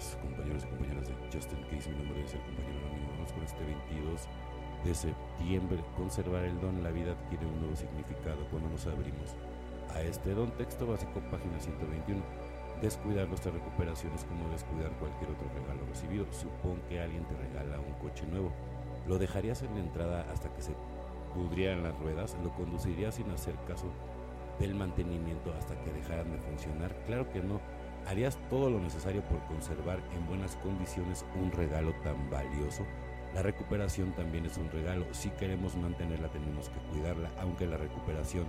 Días, compañeros y compañeras de Justin Case. Mi nombre es el compañero anónimo. Vamos con este 22 de septiembre. Conservar el don, la vida adquiere un nuevo significado cuando nos abrimos a este don. Texto básico, página 121. Descuidar nuestras recuperaciones como descuidar cualquier otro regalo recibido. Supón que alguien te regala un coche nuevo. ¿Lo dejarías en la entrada hasta que se pudrieran las ruedas? ¿Lo conducirías sin hacer caso del mantenimiento hasta que dejaran de funcionar? Claro que no. ¿Harías todo lo necesario por conservar en buenas condiciones un regalo tan valioso? La recuperación también es un regalo. Si queremos mantenerla tenemos que cuidarla, aunque la recuperación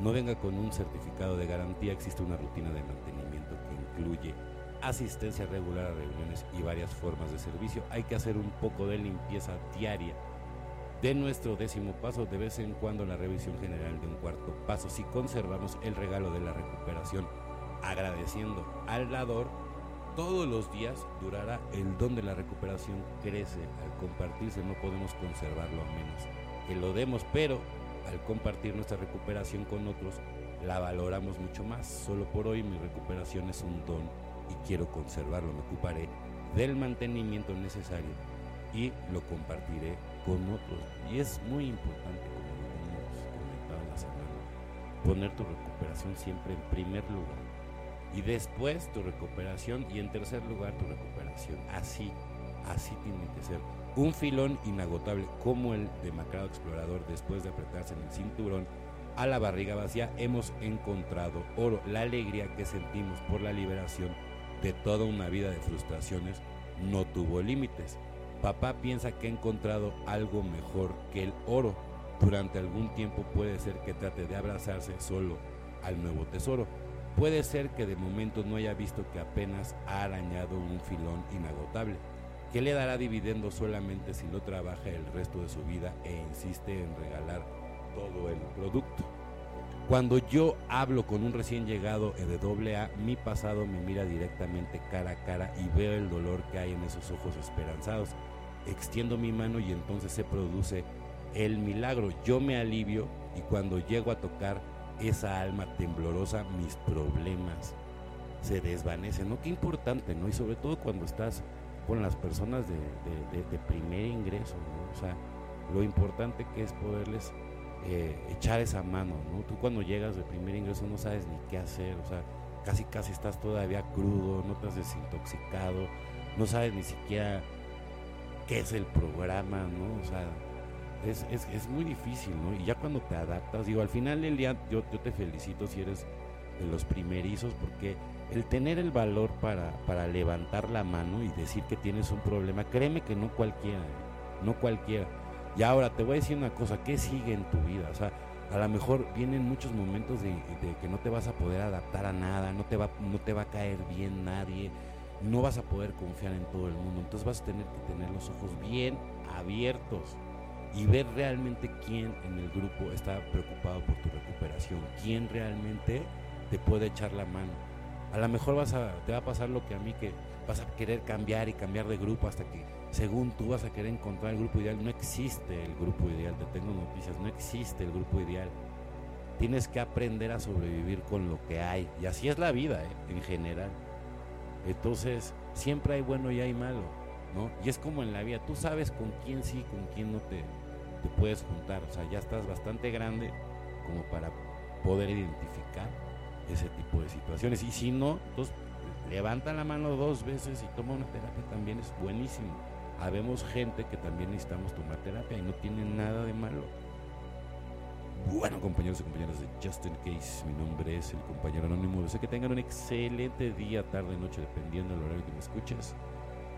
no venga con un certificado de garantía, existe una rutina de mantenimiento que incluye asistencia regular a reuniones y varias formas de servicio. Hay que hacer un poco de limpieza diaria de nuestro décimo paso, de vez en cuando la revisión general de un cuarto paso. Si conservamos el regalo de la recuperación agradeciendo al dador, todos los días durará el don de la recuperación crece. Al compartirse no podemos conservarlo a menos que lo demos, pero al compartir nuestra recuperación con otros, la valoramos mucho más. Solo por hoy mi recuperación es un don y quiero conservarlo. Me ocuparé del mantenimiento necesario y lo compartiré con otros. Y es muy importante, como lo hemos comentado en la semana, poner tu recuperación siempre en primer lugar. Y después tu recuperación y en tercer lugar tu recuperación. Así, así tiene que ser. Un filón inagotable como el demacrado explorador después de apretarse en el cinturón a la barriga vacía hemos encontrado oro, la alegría que sentimos por la liberación de toda una vida de frustraciones no tuvo límites. Papá piensa que ha encontrado algo mejor que el oro. Durante algún tiempo puede ser que trate de abrazarse solo al nuevo tesoro. Puede ser que de momento no haya visto que apenas ha arañado un filón inagotable, que le dará dividendo solamente si lo trabaja el resto de su vida e insiste en regalar todo el producto. Cuando yo hablo con un recién llegado de doble A, mi pasado me mira directamente cara a cara y veo el dolor que hay en esos ojos esperanzados. Extiendo mi mano y entonces se produce el milagro. Yo me alivio y cuando llego a tocar esa alma temblorosa, mis problemas se desvanecen. ¿No? Qué importante, ¿no? Y sobre todo cuando estás con las personas de, de, primer ingreso, ¿no? O sea, lo importante que es poderles eh, echar esa mano, ¿no? Tú cuando llegas de primer ingreso no sabes ni qué hacer, o sea, casi casi estás todavía crudo, no te has desintoxicado, no sabes ni siquiera qué es el programa, ¿no? O sea, es, es, es muy difícil, ¿no? Y ya cuando te adaptas, digo, al final del día yo, yo te felicito si eres de los primerizos, porque el tener el valor para, para levantar la mano y decir que tienes un problema, créeme que no cualquiera, ¿eh? no cualquiera y ahora te voy a decir una cosa, ¿qué sigue en tu vida? O sea, a lo mejor vienen muchos momentos de, de, que no te vas a poder adaptar a nada, no te, va, no te va a caer bien nadie, no vas a poder confiar en todo el mundo. Entonces vas a tener que tener los ojos bien abiertos y ver realmente quién en el grupo está preocupado por tu recuperación, quién realmente te puede echar la mano. A lo mejor vas a, te va a pasar lo que a mí que vas a querer cambiar y cambiar de grupo hasta que según tú vas a querer encontrar el grupo ideal. No existe el grupo ideal, te tengo noticias, no existe el grupo ideal. Tienes que aprender a sobrevivir con lo que hay. Y así es la vida, ¿eh? en general. Entonces, siempre hay bueno y hay malo, ¿no? Y es como en la vida, tú sabes con quién sí, con quién no te, te puedes juntar. O sea, ya estás bastante grande como para poder identificar ese tipo de situaciones. Y si no, entonces levanta la mano dos veces y toma una terapia también es buenísimo habemos gente que también necesitamos tomar terapia y no tiene nada de malo. Bueno, compañeros y compañeras de Justin Case, mi nombre es el compañero anónimo. Deseo que tengan un excelente día, tarde, noche, dependiendo del horario que me escuches.